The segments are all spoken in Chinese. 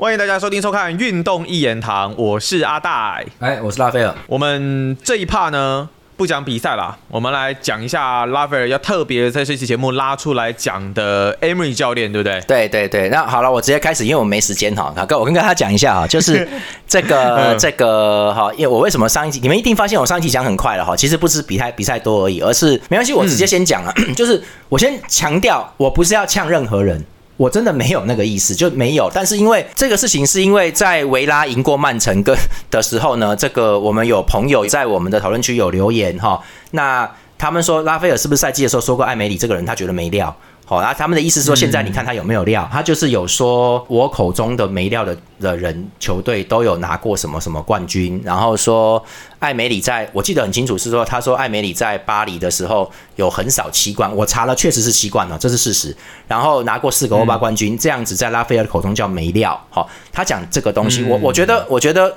欢迎大家收听收看《运动一言堂》，我是阿大。哎，我是拉斐尔。我们这一趴呢，不讲比赛啦，我们来讲一下拉斐尔要特别在这期节目拉出来讲的 Emery 教练，对不对？对对对，那好了，我直接开始，因为我没时间哈。好，哥，我跟大家讲一下哈，就是这个 这个哈，因为我为什么上一集你们一定发现我上一集讲很快了哈，其实不是比赛比赛多而已，而是没关系，我直接先讲了，就是我先强调，我不是要呛任何人。我真的没有那个意思，就没有。但是因为这个事情，是因为在维拉赢过曼城跟的时候呢，这个我们有朋友在我们的讨论区有留言哈，那他们说拉斐尔是不是赛季的时候说过艾梅里这个人他觉得没料。好，那他们的意思是说，现在你看他有没有料？他就是有说，我口中的没料的的人，球队都有拿过什么什么冠军。然后说，艾梅里在我记得很清楚，是说他说艾梅里在巴黎的时候有很少七冠，我查了确实是七冠了，这是事实。然后拿过四个欧巴冠军，这样子在拉斐尔口中叫没料。好，他讲这个东西，我我觉得，我觉得。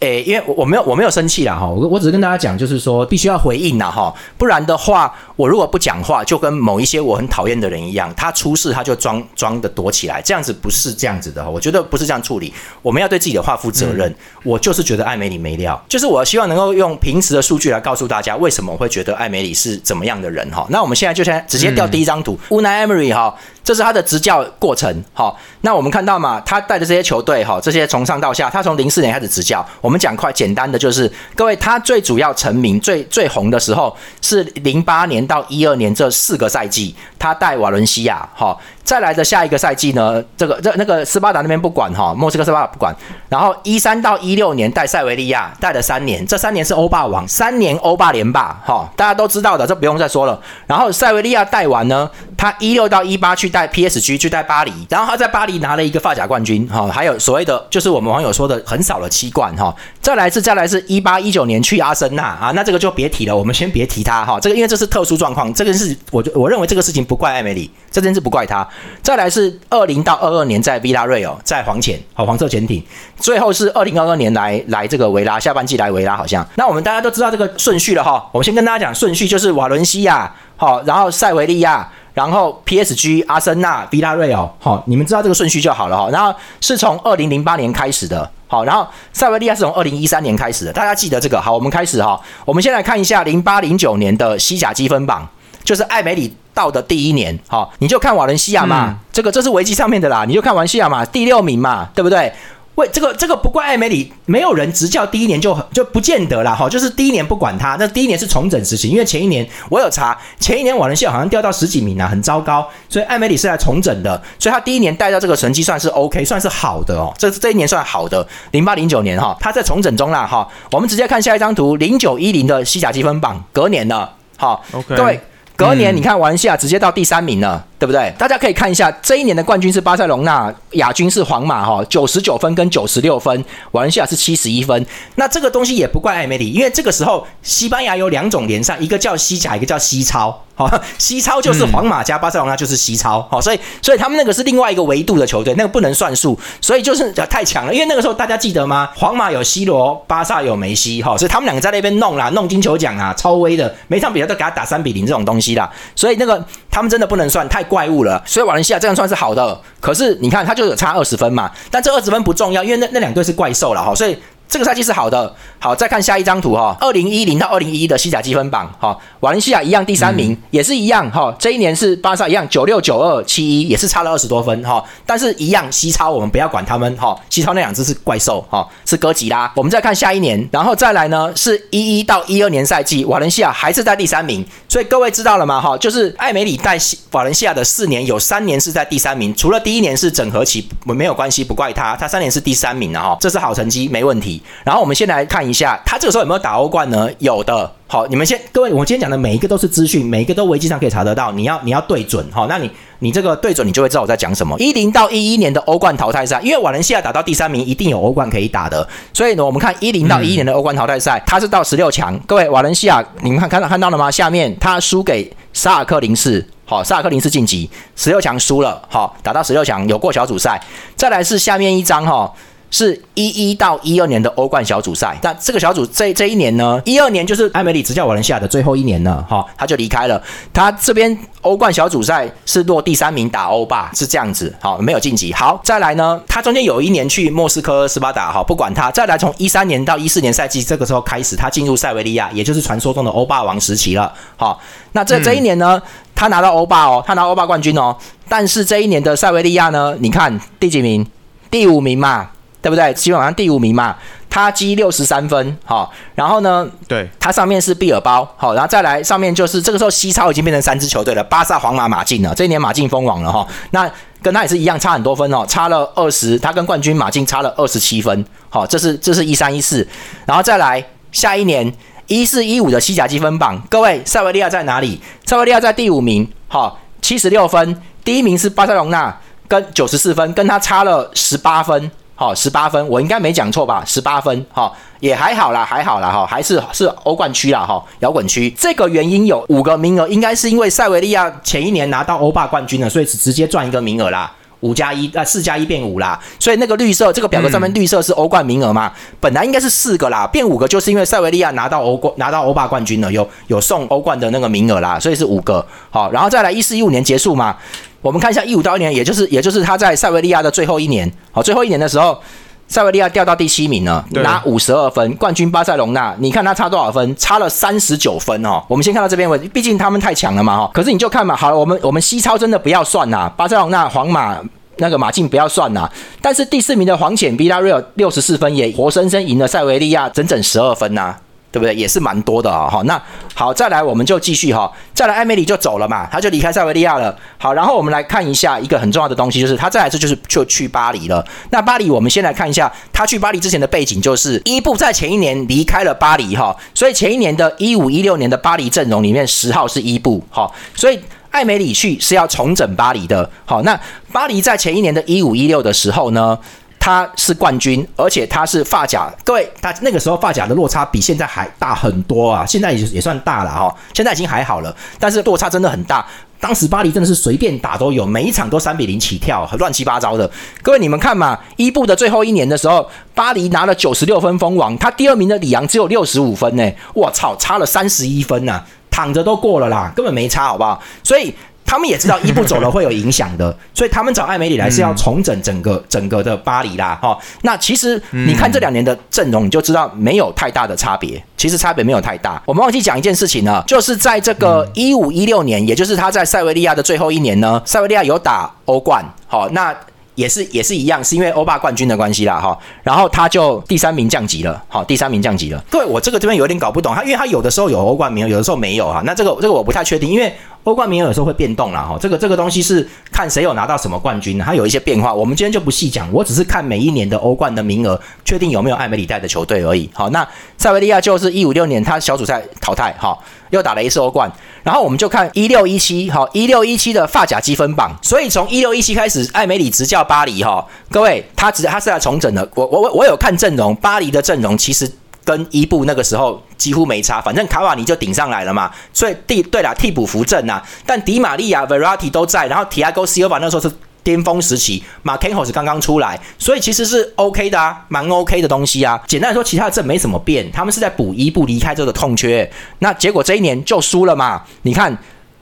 诶，因为我我没有我没有生气啦哈，我我只是跟大家讲，就是说必须要回应啦哈，不然的话，我如果不讲话，就跟某一些我很讨厌的人一样，他出事他就装装的躲起来，这样子不是这样子的哈，我觉得不是这样处理，我们要对自己的话负责任。我就是觉得艾美里没料，就是我希望能够用平时的数据来告诉大家，为什么我会觉得艾美里是怎么样的人哈。那我们现在就先直接调第一张图，乌奈艾梅里哈。这是他的执教过程，好，那我们看到嘛，他带的这些球队，哈，这些从上到下，他从零四年开始执教。我们讲快简单的，就是各位，他最主要成名、最最红的时候是零八年到一二年这四个赛季，他带瓦伦西亚，哈。再来的下一个赛季呢，这个这那个斯巴达那边不管哈，莫斯科斯巴达不管。然后一三到一六年带塞维利亚带了三年，这三年是欧霸王，三年欧霸连霸哈，大家都知道的，这不用再说了。然后塞维利亚带完呢，他一六到一八去带 PSG 去带巴黎，然后他在巴黎拿了一个发甲冠军哈，还有所谓的就是我们网友说的很少的七冠哈。再来是再来是一八一九年去阿森纳啊，那这个就别提了，我们先别提他哈，这个因为这是特殊状况，这个是我我认为这个事情不怪艾梅里，这件事不怪他。再来是二零到二二年在 Villa Real 在黄潜好黄色潜艇，最后是二零二二年来来这个维拉下半季来维拉好像，那我们大家都知道这个顺序了哈，我们先跟大家讲顺序就是瓦伦西亚好，然后塞维利亚，然后 PSG 阿森纳 Villa Real 好，你们知道这个顺序就好了哈，然后是从二零零八年开始的，好，然后塞维利亚是从二零一三年开始的，大家记得这个好，我们开始哈，我们先来看一下零八零九年的西甲积分榜。就是艾梅里到的第一年，好，你就看瓦伦西亚嘛，这个这是维基上面的啦，你就看瓦伦西亚嘛，第六名嘛，对不对？为这个这个不怪艾梅里，没有人执教第一年就就不见得啦，哈，就是第一年不管他，那第一年是重整时期，因为前一年我有查，前一年瓦伦西亚好像掉到十几名啊，很糟糕，所以艾梅里是来重整的，所以他第一年带到这个成绩算是 OK，算是好的哦，这这一年算好的，零八零九年哈，他在重整中啦，哈，我们直接看下一张图，零九一零的西甲积分榜，隔年了，好，OK，各位。隔年，你看瓦伦西亚直接到第三名了。对不对？大家可以看一下，这一年的冠军是巴塞隆纳，亚军是皇马，哈，九十九分跟九十六分，瓦伦西亚是七十一分。那这个东西也不怪艾梅里，因为这个时候西班牙有两种联赛，一个叫西甲，一个叫西超，好，西超就是皇马加巴塞隆纳就是西超，好，所以所以他们那个是另外一个维度的球队，那个不能算数，所以就是太强了。因为那个时候大家记得吗？皇马有 C 罗，巴萨有梅西，哈，所以他们两个在那边弄啦，弄金球奖啊，超威的，每场比赛都给他打三比零这种东西啦，所以那个他们真的不能算太。怪物了，所以瓦伦西亚这样算是好的。可是你看，他就有差二十分嘛。但这二十分不重要，因为那那两队是怪兽了哈，所以。这个赛季是好的，好，再看下一张图哈，二零一零到二零一一的西甲积分榜哈，瓦伦西亚一样第三名，也是一样哈，这一年是巴萨一样九六九二七一，也是差了二十多分哈，但是一样西超我们不要管他们哈，西超那两只是怪兽哈，是哥吉拉。我们再看下一年，然后再来呢是一一到一二年赛季，瓦伦西亚还是在第三名，所以各位知道了吗哈？就是艾梅里带瓦伦西亚的四年有三年是在第三名，除了第一年是整合期，没有关系，不怪他，他三年是第三名的哈，这是好成绩，没问题。然后我们先来看一下，他这个时候有没有打欧冠呢？有的。好，你们先，各位，我今天讲的每一个都是资讯，每一个都维基上可以查得到。你要你要对准，好，那你你这个对准，你就会知道我在讲什么。一零到一一年的欧冠淘汰赛，因为瓦伦西亚打到第三名，一定有欧冠可以打的。所以呢，我们看一零到一一年的欧冠淘汰赛，他是到十六强。各位，瓦伦西亚，你们看看到看到了吗？下面他输给萨尔克林斯，好，萨尔克林斯晋级十六强输了，好，打到十六强有过小组赛。再来是下面一张哈。是一一到一二年的欧冠小组赛。那这个小组这这一年呢，一二年就是艾梅里执教瓦伦西亚的最后一年了，哈，他就离开了。他这边欧冠小组赛是落第三名打欧霸，是这样子，好，没有晋级。好，再来呢，他中间有一年去莫斯科斯巴达，哈，不管他。再来从一三年到一四年赛季，这个时候开始，他进入塞维利亚，也就是传说中的欧霸王时期了。好，那这这一年呢，他拿到欧霸哦，他拿欧霸冠军哦。但是这一年的塞维利亚呢，你看第几名？第五名嘛，对不对？基本上第五名嘛，他积六十三分，好，然后呢，对，他上面是毕尔包，好，然后再来上面就是这个时候西超已经变成三支球队了，巴萨、皇马、马竞了，这一年马竞封王了哈，那跟他也是一样差很多分哦，差了二十，他跟冠军马竞差了二十七分，好，这是这是一三一四，然后再来下一年一四一五的西甲积分榜，各位塞维利亚在哪里？塞维利亚在第五名，好，七十六分，第一名是巴塞隆纳。跟九十四分，跟他差了十八分，好，十八分，我应该没讲错吧？十八分，哈，也还好啦，还好啦，哈，还是是欧冠区啦，哈，摇滚区。这个原因有五个名额，应该是因为塞维利亚前一年拿到欧霸冠军了，所以直接赚一个名额啦，五加一，啊，四加一变五啦，所以那个绿色这个表格上面绿色是欧冠名额嘛，本来应该是四个啦，变五个就是因为塞维利亚拿到欧冠拿到欧霸冠军了，有有送欧冠的那个名额啦，所以是五个，好，然后再来一四一五年结束嘛。我们看一下一五到一年，也就是也就是他在塞维利亚的最后一年，好，最后一年的时候，塞维利亚掉到第七名了，拿五十二分，冠军巴塞隆纳，你看他差多少分？差了三十九分哦。我们先看到这边为止，毕竟他们太强了嘛哈。可是你就看嘛，好了，我们我们西超真的不要算呐，巴塞隆纳、皇马那个马竞不要算呐。但是第四名的黄潜 v i l a r e a l 六十四分，也活生生赢了塞维利亚整整十二分呐。对不对？也是蛮多的啊，哈。那好，再来我们就继续哈。再来，艾梅里就走了嘛，他就离开塞维利亚了。好，然后我们来看一下一个很重要的东西，就是他再来这就是就去巴黎了。那巴黎，我们先来看一下他去巴黎之前的背景，就是伊布在前一年离开了巴黎哈，所以前一年的一五一六年的巴黎阵容里面十号是伊布哈，所以艾梅里去是要重整巴黎的。好，那巴黎在前一年的一五一六的时候呢？他是冠军，而且他是发甲。各位，他那个时候发甲的落差比现在还大很多啊！现在也也算大了哈，现在已经还好了，但是落差真的很大。当时巴黎真的是随便打都有，每一场都三比零起跳，乱七八糟的。各位你们看嘛，伊布的最后一年的时候，巴黎拿了九十六分封王，他第二名的里昂只有六十五分呢。我操，差了三十一分呐，躺着都过了啦，根本没差，好不好？所以。他们也知道伊布走了会有影响的，所以他们找艾梅里来是要重整整个整个的巴黎啦。哈，那其实你看这两年的阵容，你就知道没有太大的差别。其实差别没有太大。我们忘记讲一件事情呢，就是在这个一五一六年，也就是他在塞维利亚的最后一年呢，塞维利亚有打欧冠。好，那。也是也是一样，是因为欧霸冠军的关系啦，哈，然后他就第三名降级了，好，第三名降级了。各位，我这个这边有点搞不懂，他因为他有的时候有欧冠名额，有的时候没有哈，那这个这个我不太确定，因为欧冠名额有时候会变动啦，哈，这个这个东西是看谁有拿到什么冠军，它有一些变化，我们今天就不细讲，我只是看每一年的欧冠的名额，确定有没有艾梅里带的球队而已。好，那塞维利亚就是一五六年他小组赛淘汰，哈。又打了一次欧冠，然后我们就看一六一七，哈，一六一七的发甲积分榜。所以从一六一七开始，艾梅里执教巴黎，哈，各位，他只他是来重整的。我我我我有看阵容，巴黎的阵容其实跟伊布那个时候几乎没差，反正卡瓦尼就顶上来了嘛。所以第对了，替补扶正呐，但迪玛利亚、Veratti 都在，然后提亚戈西尔瓦那时候是。巅峰时期，马肯霍是刚刚出来，所以其实是 OK 的啊，蛮 OK 的东西啊。简单来说，其他的阵没什么变，他们是在补伊布离开这个痛缺。那结果这一年就输了嘛？你看，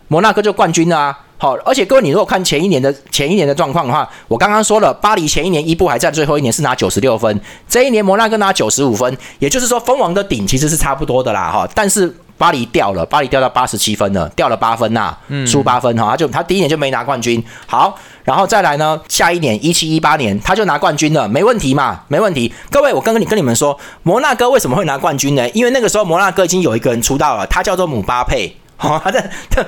摩纳哥就冠军了啊。好，而且各位，你如果看前一年的前一年的状况的话，我刚刚说了，巴黎前一年伊布还在最后一年是拿九十六分，这一年摩纳哥拿九十五分，也就是说蜂王的顶其实是差不多的啦哈。但是巴黎掉了，巴黎掉到八十七分了，掉了八分呐，输八分哈，他就他第一年就没拿冠军。好。然后再来呢？下一年一七一八年，他就拿冠军了，没问题嘛？没问题。各位，我刚刚你跟你们说，摩纳哥为什么会拿冠军呢？因为那个时候摩纳哥已经有一个人出道了，他叫做姆巴佩。好，他在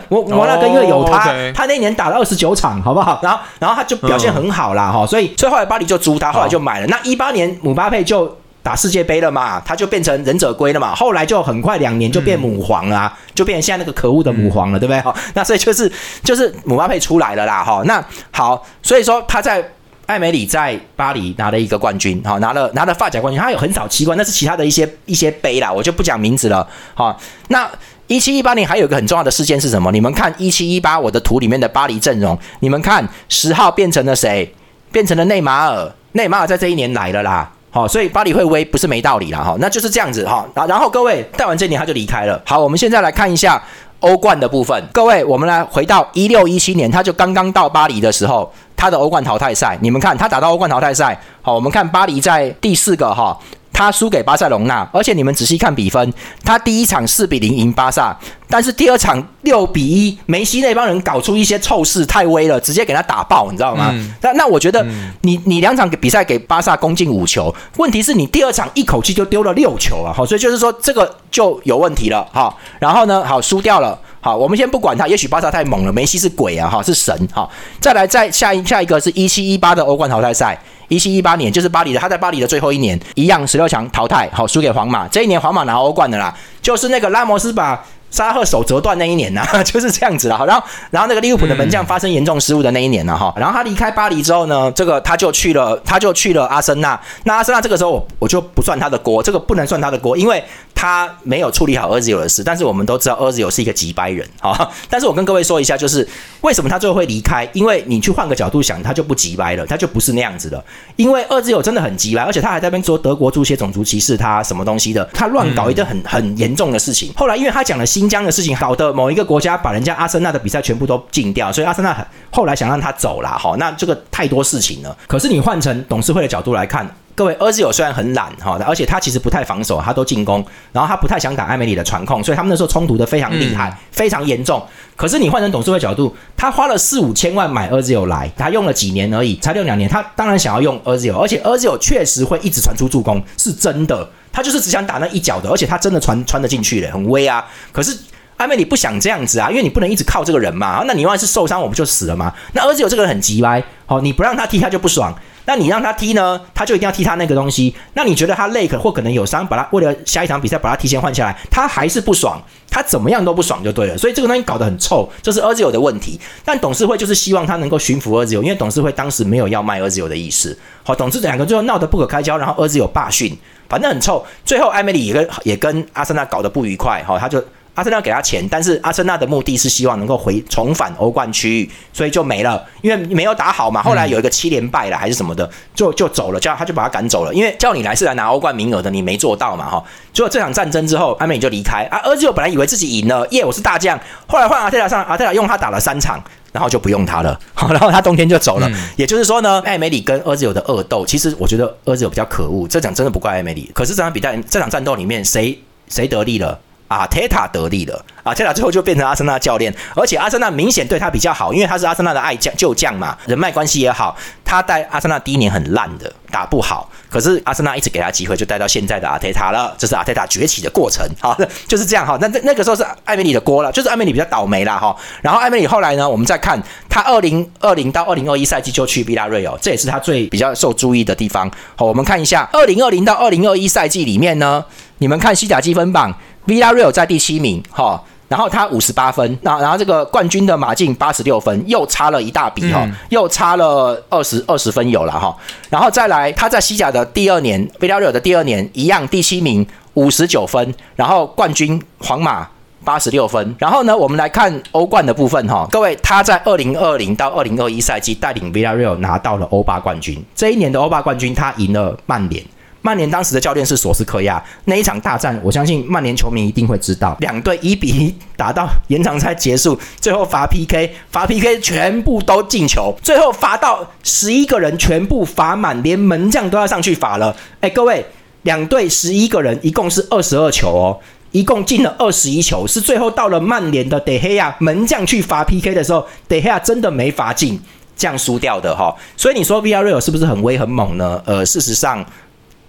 摩摩纳哥因为有他，他那年打了二十九场，好不好？然后然后他就表现很好啦，哈，所以所以后来巴黎就租他，后来就买了。那一八年姆巴佩就。打世界杯了嘛，他就变成忍者龟了嘛，后来就很快两年就变母皇了，就变成现在那个可恶的母皇了，对不对？哈，那所以就是就是姆巴佩出来了啦，哈，那好，所以说他在艾美里在巴黎拿了一个冠军，好，拿了拿了发甲冠军，他有很少七冠，那是其他的一些一些杯啦，我就不讲名字了，好，那一七一八年还有一个很重要的事件是什么？你们看一七一八我的图里面的巴黎阵容，你们看十号变成了谁？变成了内马尔，内马尔在这一年来了啦。好，所以巴黎会威不是没道理了哈，那就是这样子哈。然然后各位带完这一年他就离开了。好，我们现在来看一下欧冠的部分。各位，我们来回到一六一七年，他就刚刚到巴黎的时候，他的欧冠淘汰赛，你们看他打到欧冠淘汰赛，好，我们看巴黎在第四个哈。他输给巴塞隆纳，而且你们仔细看比分，他第一场四比零赢巴萨，但是第二场六比一，梅西那帮人搞出一些臭事，太威了，直接给他打爆，你知道吗？那那我觉得你你两场比赛给巴萨攻进五球，问题是你第二场一口气就丢了六球啊，好，所以就是说这个就有问题了，哈。然后呢，好输掉了，好，我们先不管他，也许巴萨太猛了，梅西是鬼啊，哈，是神，哈。再来再下一下一个是一七一八的欧冠淘汰赛。一七一八年就是巴黎的，他在巴黎的最后一年，一样十六强淘汰，好输给皇马。这一年皇马拿欧冠的啦，就是那个拉莫斯把。沙赫手折断那一年呢，就是这样子了。然后，然后那个利物浦的门将发生严重失误的那一年呢，哈。然后他离开巴黎之后呢，这个他就去了，他就去了阿森纳。那阿森纳这个时候我我就不算他的锅，这个不能算他的锅，因为他没有处理好儿子有的事。但是我们都知道儿子有是一个急掰人，哈。但是我跟各位说一下，就是为什么他最后会离开？因为你去换个角度想，他就不急掰了，他就不是那样子的。因为二子友真的很急掰，而且他还在那边说德国足协种族歧视他什么东西的，他乱搞一个很 很严重的事情。后来因为他讲了新疆的事情，搞得。某一个国家把人家阿森纳的比赛全部都禁掉，所以阿森纳后来想让他走了，哈，那这个太多事情了。可是你换成董事会的角度来看，各位，厄兹友虽然很懒，哈，而且他其实不太防守，他都进攻，然后他不太想打艾美里的传控，所以他们那时候冲突的非常厉害，非常严重。可是你换成董事会角度，他花了四五千万买厄兹友来，他用了几年而已，才用两年，他当然想要用厄兹友，而且厄兹友确实会一直传出助攻，是真的，他就是只想打那一脚的，而且他真的传传得进去的，很威啊。可是。阿妹，你不想这样子啊？因为你不能一直靠这个人嘛。那你万一是受伤，我不就死了吗？那儿子有这个人很急歪，好，你不让他踢，他就不爽。那你让他踢呢，他就一定要踢他那个东西。那你觉得他累可或可能有伤，把他为了下一场比赛把他提前换下来，他还是不爽，他怎么样都不爽就对了。所以这个东西搞得很臭，这是儿子有的问题。但董事会就是希望他能够驯服儿子有，因为董事会当时没有要卖儿子有的意思。好，董事两个最后闹得不可开交，然后儿子有罢训，反正很臭。最后艾梅里也跟也跟阿森纳搞得不愉快，好，他就。阿森纳给他钱，但是阿森纳的目的是希望能够回重返欧冠区域，所以就没了，因为没有打好嘛。后来有一个七连败了还是什么的，就就走了，叫他就把他赶走了，因为叫你来是来拿欧冠名额的，你没做到嘛哈。结果这场战争之后，阿美就离开啊。儿子本来以为自己赢了，耶，我是大将。后来换阿特拉上，阿特拉用他打了三场，然后就不用他了，好，然后他冬天就走了。也就是说呢，艾梅里跟阿兹有的恶斗，其实我觉得阿兹有比较可恶。这场真的不怪艾梅里，可是这场比赛这场战斗里面谁谁得利了？阿泰塔得利了，阿泰塔最后就变成阿森纳教练，而且阿森纳明显对他比较好，因为他是阿森纳的爱将旧将嘛，人脉关系也好。他带阿森纳第一年很烂的，打不好，可是阿森纳一直给他机会，就带到现在的阿泰塔了，这是阿泰塔崛起的过程。好，就是这样哈。那那那个时候是艾梅里的锅了，就是艾梅里比较倒霉了哈。然后艾梅里后来呢，我们再看他二零二零到二零二一赛季就去比拉瑞尔，这也是他最比较受注意的地方。好，我们看一下二零二零到二零二一赛季里面呢，你们看西甲积分榜。Villarreal 在第七名，哈，然后他五十八分，那然后这个冠军的马竞八十六分，又差了一大笔哈，又差了二十二十分有了哈，然后再来他在西甲的第二年，Villarreal 的第二年一样第七名五十九分，然后冠军皇马八十六分，然后呢，我们来看欧冠的部分哈，各位他在二零二零到二零二一赛季带领 Villarreal 拿到了欧霸冠军，这一年的欧霸冠军他赢了曼联。曼联当时的教练是索斯科亚，那一场大战，我相信曼联球迷一定会知道，两队一比一打到延长赛结束，最后罚 PK，罚 PK 全部都进球，最后罚到十一个人全部罚满，连门将都要上去罚了。哎，各位，两队十一个人，一共是二十二球哦，一共进了二十一球，是最后到了曼联的德黑亚门将去罚 PK 的时候，德黑亚真的没罚进，这样输掉的哈。所以你说 VRL 是不是很威很猛呢？呃，事实上。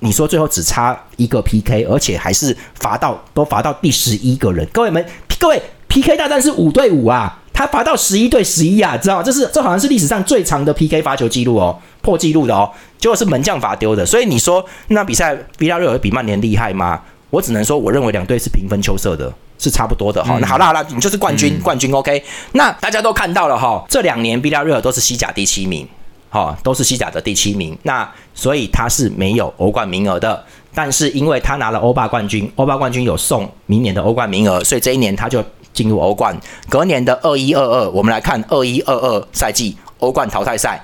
你说最后只差一个 PK，而且还是罚到都罚到第十一个人。各位们，各位 PK 大战是五对五啊，他罚到十一对十一啊，知道吗？这是这好像是历史上最长的 PK 罚球记录哦，破纪录的哦。结果是门将罚丢的，所以你说那比赛比拉瑞尔比曼联厉害吗？我只能说，我认为两队是平分秋色的，是差不多的哈。那好啦好啦，你就是冠军冠军 OK。那大家都看到了哈，这两年比拉瑞尔都是西甲第七名。哦，都是西甲的第七名，那所以他是没有欧冠名额的。但是因为他拿了欧霸冠军，欧霸冠军有送明年的欧冠名额，所以这一年他就进入欧冠。隔年的二一二二，我们来看二一二二赛季欧冠淘汰赛，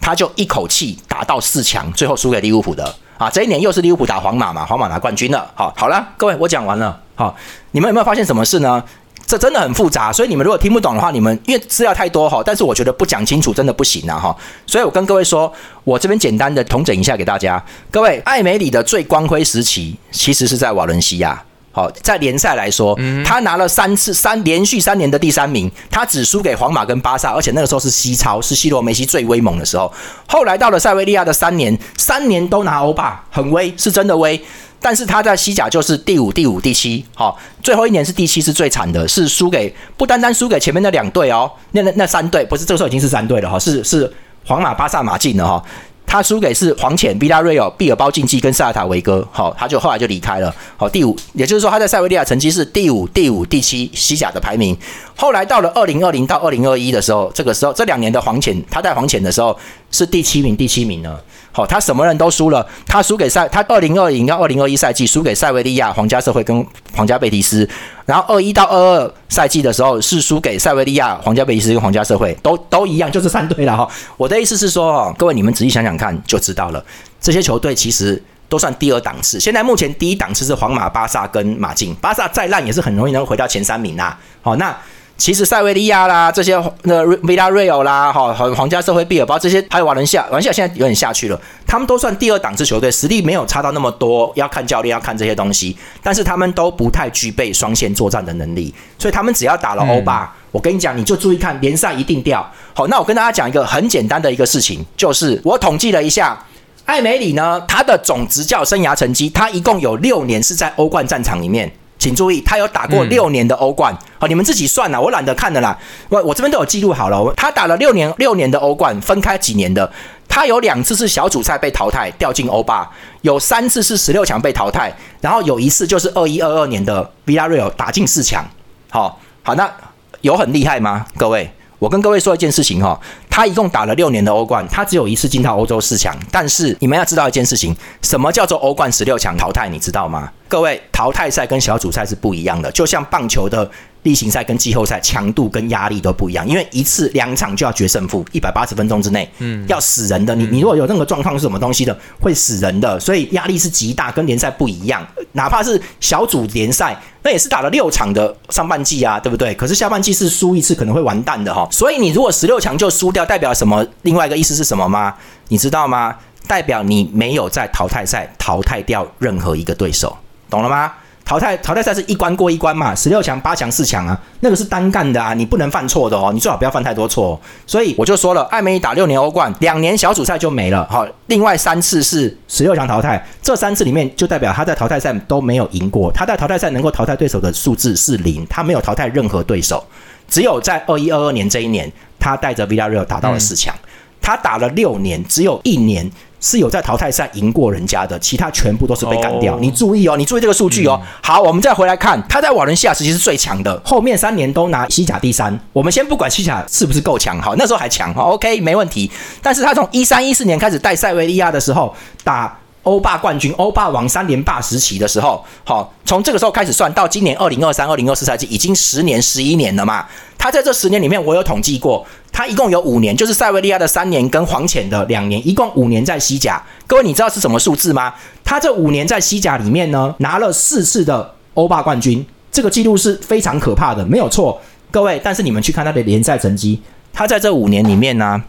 他就一口气打到四强，最后输给利物浦的。啊，这一年又是利物浦打皇马嘛，皇马拿冠军了。好，好了，各位，我讲完了。好，你们有没有发现什么事呢？这真的很复杂，所以你们如果听不懂的话，你们因为资料太多哈，但是我觉得不讲清楚真的不行啊哈。所以我跟各位说，我这边简单的统整一下给大家。各位，艾梅里的最光辉时期其实是在瓦伦西亚。好，在联赛来说，他拿了三次三连续三年的第三名，他只输给皇马跟巴萨，而且那个时候是西超，是西罗梅西最威猛的时候。后来到了塞维利亚的三年，三年都拿欧霸，很威，是真的威。但是他在西甲就是第五、第五、第七，好，最后一年是第七，是最惨的，是输给不单单输给前面那两队哦，那那那三队不是这个时候已经是三队了哈，是是皇马、巴萨、马竞了哈。他输给是黄潜、比拉瑞尔、毕尔包竞技跟塞尔塔维戈，好，他就后来就离开了。好，第五，也就是说他在塞维利亚成绩是第五、第五、第七西甲的排名。后来到了二零二零到二零二一的时候，这个时候这两年的黄潜，他在黄潜的时候是第七名，第七名呢。好，他什么人都输了，他输给塞，他二零二零到二零二一赛季输给塞维利亚、皇家社会跟皇家贝蒂斯。然后二一到二二赛季的时候是输给塞维利亚、皇家贝蒂斯跟皇家社会，都都一样，就是三队了哈。我的意思是说，各位你们仔细想想看就知道了，这些球队其实都算第二档次。现在目前第一档次是皇马、巴萨跟马竞，巴萨再烂也是很容易能回到前三名呐。好，那。其实塞维利亚啦，这些那维拉瑞尔啦，哈，皇家社会、毕尔包这些，还有瓦伦西亚，瓦伦西亚现在有点下去了。他们都算第二档次球队，实力没有差到那么多，要看教练，要看这些东西。但是他们都不太具备双线作战的能力，所以他们只要打了欧巴，我跟你讲，你就注意看联赛一定掉。好，那我跟大家讲一个很简单的一个事情，就是我统计了一下，艾梅里呢，他的总执教生涯成绩，他一共有六年是在欧冠战场里面。请注意，他有打过六年的欧冠，好，你们自己算了，我懒得看的啦。我我这边都有记录好了，他打了六年六年的欧冠，分开几年的，他有两次是小组赛被淘汰掉进欧霸，有三次是十六强被淘汰，然后有一次就是二一二二年的 Villarreal 打进四强。好，好，那有很厉害吗？各位？我跟各位说一件事情哈，他一共打了六年的欧冠，他只有一次进到欧洲四强。但是你们要知道一件事情，什么叫做欧冠十六强淘汰？你知道吗？各位，淘汰赛跟小组赛是不一样的，就像棒球的。例行赛跟季后赛强度跟压力都不一样，因为一次两场就要决胜负，一百八十分钟之内，嗯，要死人的。你你如果有任何状况是什么东西的，会死人的，所以压力是极大，跟联赛不一样。哪怕是小组联赛，那也是打了六场的上半季啊，对不对？可是下半季是输一次可能会完蛋的哈。所以你如果十六强就输掉，代表什么？另外一个意思是什么吗？你知道吗？代表你没有在淘汰赛淘汰掉任何一个对手，懂了吗？淘汰淘汰赛是一关过一关嘛，十六强、八强、四强啊，那个是单干的啊，你不能犯错的哦，你最好不要犯太多错。所以我就说了，艾梅打六年欧冠，两年小组赛就没了，好，另外三次是十六强淘汰，这三次里面就代表他在淘汰赛都没有赢过，他在淘汰赛能够淘汰对手的数字是零，他没有淘汰任何对手，只有在二一二二年这一年，他带着 v i l a r e a l 打到了四强，他打了六年，只有一年。是有在淘汰赛赢过人家的，其他全部都是被干掉。你注意哦，你注意这个数据哦。好，我们再回来看，他在瓦伦西亚时期是最强的，后面三年都拿西甲第三。我们先不管西甲是不是够强，好，那时候还强，好，OK，没问题。但是他从一三一四年开始带塞维利亚的时候打。欧霸冠军、欧霸王三连霸时期的时候，好，从这个时候开始算到今年二零二三、二零二四赛季，已经十年、十一年了嘛。他在这十年里面，我有统计过，他一共有五年，就是塞维利亚的三年跟黄潜的两年，一共五年在西甲。各位，你知道是什么数字吗？他这五年在西甲里面呢，拿了四次的欧霸冠军，这个记录是非常可怕的，没有错。各位，但是你们去看他的联赛成绩，他在这五年里面呢。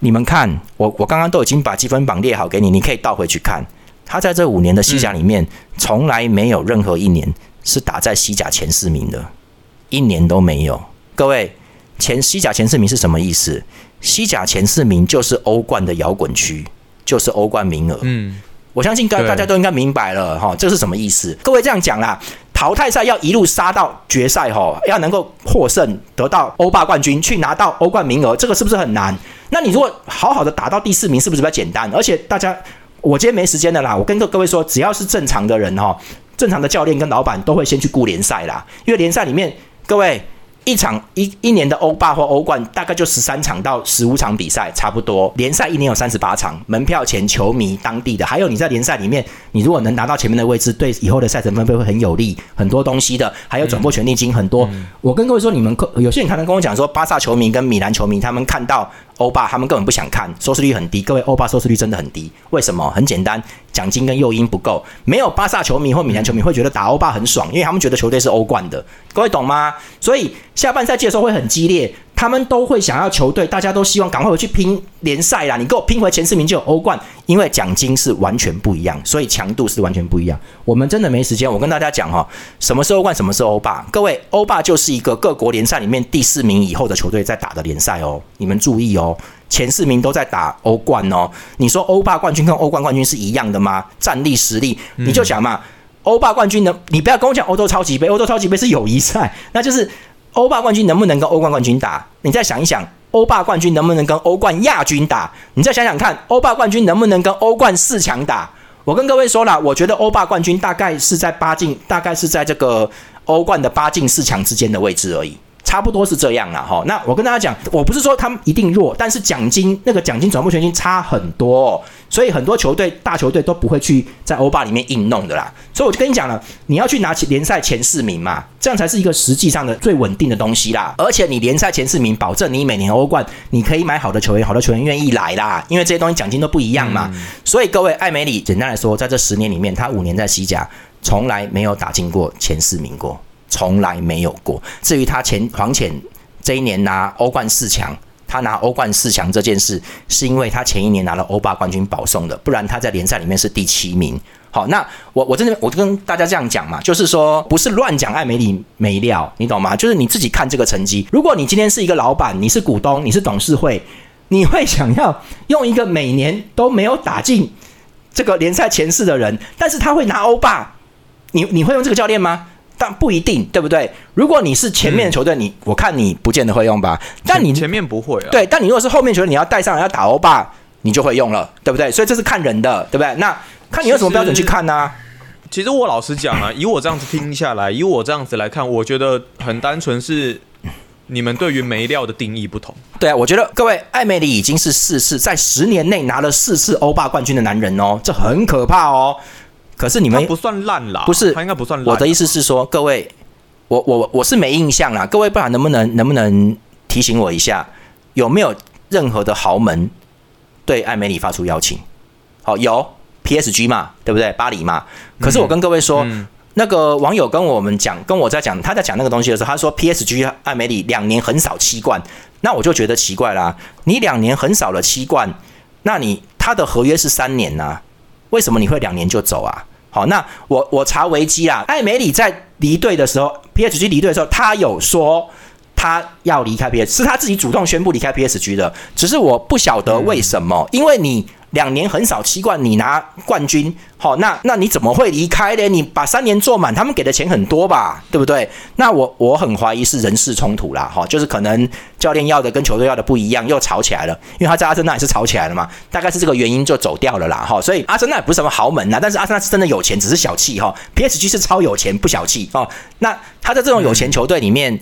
你们看，我我刚刚都已经把积分榜列好给你，你可以倒回去看。他在这五年的西甲里面，从来没有任何一年是打在西甲前四名的，一年都没有。各位，前西甲前四名是什么意思？西甲前四名就是欧冠的摇滚区，就是欧冠名额。嗯，我相信大大家都应该明白了哈，这是什么意思？各位这样讲啦。淘汰赛要一路杀到决赛哈，要能够获胜得到欧霸冠军，去拿到欧冠名额，这个是不是很难？那你如果好好的打到第四名，是不是比较简单？而且大家，我今天没时间的啦，我跟各各位说，只要是正常的人哈，正常的教练跟老板都会先去顾联赛啦，因为联赛里面各位一场一一年的欧霸或欧冠大概就十三场到十五场比赛，差不多。联赛一年有三十八场，门票钱、球迷、当地的，还有你在联赛里面，你如果能拿到前面的位置，对以后的赛程分配会很有利，很多东西的，还有转播权利金很多。我跟各位说，你们可有些人可能跟我讲说，巴萨球迷跟米兰球迷他们看到欧霸，他们根本不想看，收视率很低。各位，欧霸收视率真的很低，为什么？很简单，奖金跟诱因不够。没有巴萨球迷或米兰球迷会觉得打欧霸很爽，因为他们觉得球队是欧冠的。各位懂吗？所以下半赛季的时候会很激烈。他们都会想要球队，大家都希望赶快回去拼联赛啦！你给我拼回前四名就有欧冠，因为奖金是完全不一样，所以强度是完全不一样。我们真的没时间，我跟大家讲哈，什么是欧冠，什么是欧霸？各位，欧霸就是一个各国联赛里面第四名以后的球队在打的联赛哦，你们注意哦，前四名都在打欧冠哦。你说欧霸冠军跟欧冠冠军是一样的吗？战力实力，你就想嘛，欧霸冠军能，你不要跟我讲欧洲超级杯，欧洲超级杯是友谊赛，那就是。欧霸冠军能不能跟欧冠冠军打？你再想一想，欧霸冠军能不能跟欧冠亚军打？你再想想看，欧霸冠军能不能跟欧冠四强打？我跟各位说了，我觉得欧霸冠军大概是在八进，大概是在这个欧冠的八进四强之间的位置而已。差不多是这样了哈，那我跟大家讲，我不是说他们一定弱，但是奖金那个奖金转播权金差很多，所以很多球队大球队都不会去在欧霸里面硬弄的啦。所以我就跟你讲了，你要去拿起联赛前四名嘛，这样才是一个实际上的最稳定的东西啦。而且你联赛前四名，保证你每年欧冠你可以买好的球员，好的球员愿意来啦，因为这些东西奖金都不一样嘛。所以各位艾梅里，简单来说，在这十年里面，他五年在西甲从来没有打进过前四名过。从来没有过。至于他前黄潜这一年拿欧冠四强，他拿欧冠四强这件事，是因为他前一年拿了欧霸冠军保送的，不然他在联赛里面是第七名。好，那我我真的我就跟大家这样讲嘛，就是说不是乱讲艾梅里没料，你懂吗？就是你自己看这个成绩。如果你今天是一个老板，你是股东，你是董事会，你会想要用一个每年都没有打进这个联赛前四的人，但是他会拿欧霸，你你会用这个教练吗？但不一定，对不对？如果你是前面的球队，你我看你不见得会用吧。但你前面不会啊。对，但你如果是后面球队，你要带上要打欧巴，你就会用了，对不对？所以这是看人的，对不对？那看你用什么标准去看呢？其实我老实讲啊，以我这样子听下来，以我这样子来看，我觉得很单纯是你们对于没料的定义不同。对啊，我觉得各位艾梅里已经是四次在十年内拿了四次欧霸冠军的男人哦，这很可怕哦。可是你们不算烂啦，不是他应该不算烂。我的意思是说，各位，我我我是没印象啦。各位，不然能不能能不能提醒我一下，有没有任何的豪门对艾美里发出邀请？好，有 PSG 嘛，对不对？巴黎嘛。可是我跟各位说，那个网友跟我们讲，跟我在讲，他在讲那个东西的时候，他说 PSG 艾美里两年很少七冠，那我就觉得奇怪啦。你两年很少了七冠，那你他的合约是三年呐？为什么你会两年就走啊？好，那我我查维基啦。艾梅里在离队的时候，PSG 离队的时候，他有说他要离开 PSG，是他自己主动宣布离开 PSG 的。只是我不晓得为什么，因为你。两年很少七冠，你拿冠军，好，那那你怎么会离开呢？你把三年做满，他们给的钱很多吧，对不对？那我我很怀疑是人事冲突啦，哈，就是可能教练要的跟球队要的不一样，又吵起来了。因为他在阿森纳也是吵起来了嘛，大概是这个原因就走掉了啦，哈。所以阿森纳不是什么豪门呐，但是阿森纳是真的有钱，只是小气哈。PSG 是超有钱，不小气哦。那他在这种有钱球队里面。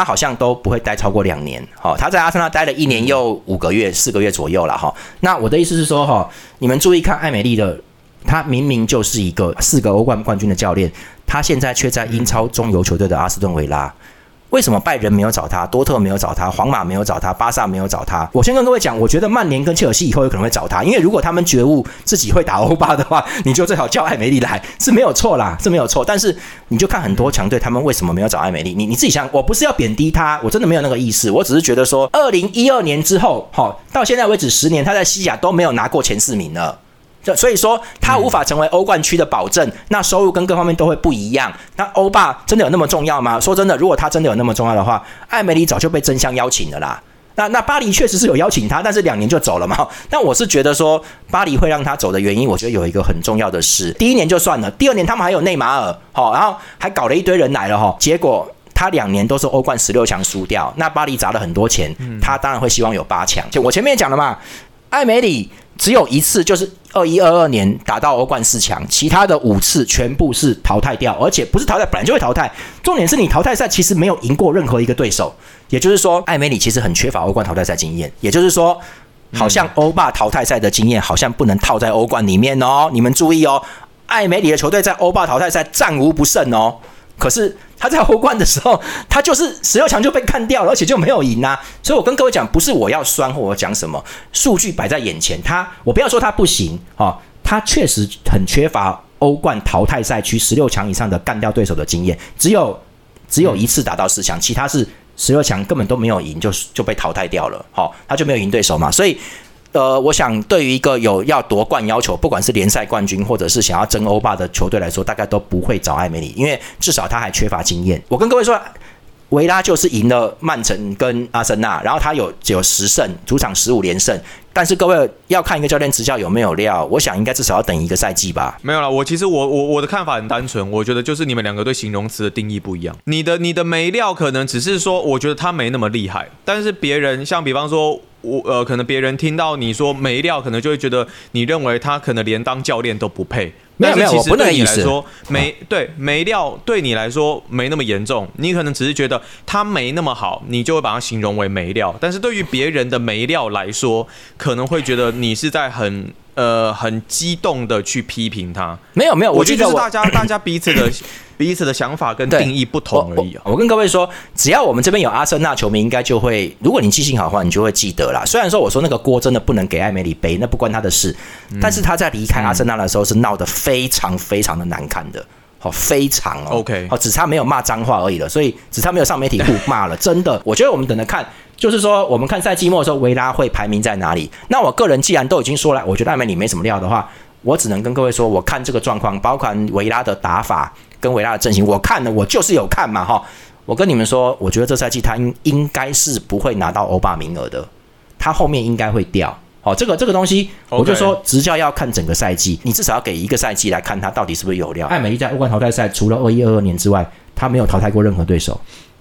他好像都不会待超过两年，哈，他在阿森纳待了一年又五个月、四个月左右了，哈。那我的意思是说，哈，你们注意看艾美丽的，他明明就是一个四个欧冠冠军的教练，他现在却在英超中游球队的阿斯顿维拉。为什么拜仁没有找他，多特没有找他，皇马没有找他，巴萨没有找他？我先跟各位讲，我觉得曼联跟切尔西以后有可能会找他，因为如果他们觉悟自己会打欧巴的话，你就最好叫艾梅丽来是没有错啦，是没有错。但是你就看很多强队，他们为什么没有找艾梅丽？你你自己想，我不是要贬低他，我真的没有那个意思，我只是觉得说，二零一二年之后，哈，到现在为止十年，他在西甲都没有拿过前四名了。就所以说，他无法成为欧冠区的保证，那收入跟各方面都会不一样。那欧霸真的有那么重要吗？说真的，如果他真的有那么重要的话，艾梅里早就被争相邀请了啦。那那巴黎确实是有邀请他，但是两年就走了嘛。那我是觉得说，巴黎会让他走的原因，我觉得有一个很重要的事：第一年就算了，第二年他们还有内马尔，好，然后还搞了一堆人来了哈。结果他两年都是欧冠十六强输掉，那巴黎砸了很多钱，他当然会希望有八强。就我前面讲了嘛，艾梅里。只有一次，就是二一二二年打到欧冠四强，其他的五次全部是淘汰掉，而且不是淘汰，本来就会淘汰。重点是你淘汰赛其实没有赢过任何一个对手，也就是说，艾梅里其实很缺乏欧冠淘汰赛经验。也就是说，好像欧霸淘汰赛的经验好像不能套在欧冠里面哦。你们注意哦，艾梅里的球队在欧霸淘汰赛战无不胜哦。可是他在欧冠的时候，他就是十六强就被干掉了，而且就没有赢啊。所以我跟各位讲，不是我要酸或我讲什么，数据摆在眼前，他我不要说他不行啊，他确实很缺乏欧冠淘汰赛区十六强以上的干掉对手的经验，只有只有一次打到四强，其他是十六强根本都没有赢，就就被淘汰掉了。好，他就没有赢对手嘛，所以。呃，我想对于一个有要夺冠要求，不管是联赛冠军或者是想要争欧霸的球队来说，大概都不会找艾梅里，因为至少他还缺乏经验。我跟各位说，维拉就是赢了曼城跟阿森纳，然后他有有十胜，主场十五连胜。但是各位要看一个教练执教有没有料，我想应该至少要等一个赛季吧。没有了，我其实我我我的看法很单纯，我觉得就是你们两个对形容词的定义不一样。你的你的没料可能只是说，我觉得他没那么厉害，但是别人像比方说。我呃，可能别人听到你说没料，可能就会觉得你认为他可能连当教练都不配。没有没有，不对你来说没对没料，对你来说没那么严重。你可能只是觉得它没那么好，你就会把它形容为没料。但是对于别人的没料来说，可能会觉得你是在很呃很激动的去批评他。没有没有，我觉得是大家大家彼此的。彼此的想法跟定义不同而已。我跟各位说，只要我们这边有阿森纳球迷，应该就会，如果你记性好的话，你就会记得啦。虽然说我说那个锅真的不能给艾梅里背，那不关他的事。但是他在离开阿森纳的时候是闹得非常非常的难看的，好，非常哦。OK，好，只差没有骂脏话而已了。所以只差没有上媒体互骂了。真的，我觉得我们等着看，就是说我们看赛季末的时候，维拉会排名在哪里？那我个人既然都已经说了，我觉得艾梅里没什么料的话，我只能跟各位说，我看这个状况，包括维拉的打法。跟维拉的阵型，我看了，我就是有看嘛，哈。我跟你们说，我觉得这赛季他应应该是不会拿到欧霸名额的，他后面应该会掉。好，这个这个东西，我就说执教要看整个赛季，你至少要给一个赛季来看他到底是不是有料。艾美丽在欧冠淘汰赛除了二一二二年之外，他没有淘汰过任何对手。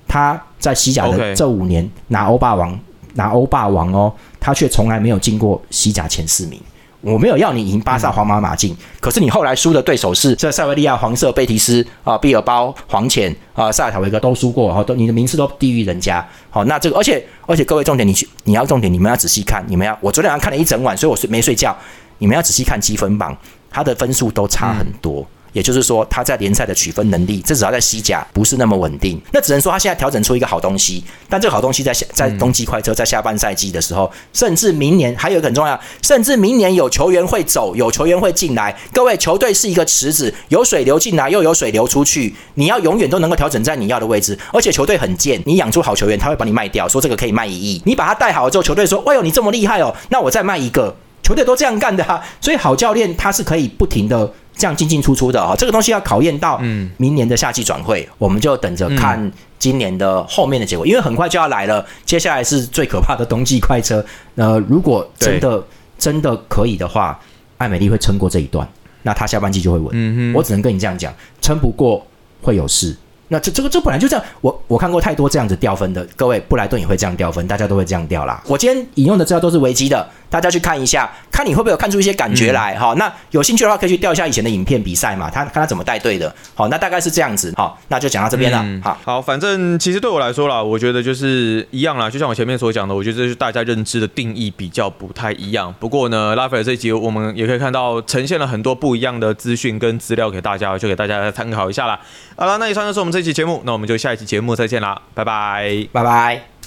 他在西甲的这五年拿欧霸王，拿欧霸王哦，他却从来没有进过西甲前四名。我没有要你赢巴萨、皇马、马竞，可是你后来输的对手是这塞维利亚、黄色、贝蒂斯啊、毕尔包、黄潜啊、塞尔塔维格都输过，哈，都你的名次都低于人家。好，那这个，而且而且各位重点，你去你要重点，你们要仔细看，你们要我昨天晚上看了一整晚，所以我睡没睡觉。你们要仔细看积分榜，他的分数都差很多。也就是说，他在联赛的取分能力，至少在西甲不是那么稳定。那只能说他现在调整出一个好东西，但这个好东西在下在冬季快车在下半赛季的时候，甚至明年还有一个很重要，甚至明年有球员会走，有球员会进来。各位，球队是一个池子，有水流进来，又有水流出去，你要永远都能够调整在你要的位置。而且球队很贱，你养出好球员，他会把你卖掉，说这个可以卖一亿。你把他带好了之后，球队说：“哎呦，你这么厉害哦，那我再卖一个。”球队都这样干的哈，所以好教练他是可以不停的。这样进进出出的哈，这个东西要考验到明年的夏季转会，我们就等着看今年的后面的结果，因为很快就要来了。接下来是最可怕的冬季快车。呃，如果真的真的可以的话，艾美丽会撑过这一段，那她下半季就会稳。嗯我只能跟你这样讲，撑不过会有事。那这这个这本来就这样，我我看过太多这样子掉分的，各位布莱顿也会这样掉分，大家都会这样掉啦。我今天引用的资料都是维基的，大家去看一下，看你会不会有看出一些感觉来哈。那有兴趣的话，可以去调一下以前的影片比赛嘛，他看他怎么带队的。好，那大概是这样子。好，那就讲到这边了。好，好，反正其实对我来说啦，我觉得就是一样啦，就像我前面所讲的，我觉得这是大家认知的定义比较不太一样。不过呢，拉斐尔这一集我们也可以看到呈现了很多不一样的资讯跟资料给大家，就给大家参考一下啦。好了，那以上就是我们这期节目，那我们就下一期节目再见啦，拜拜，拜拜。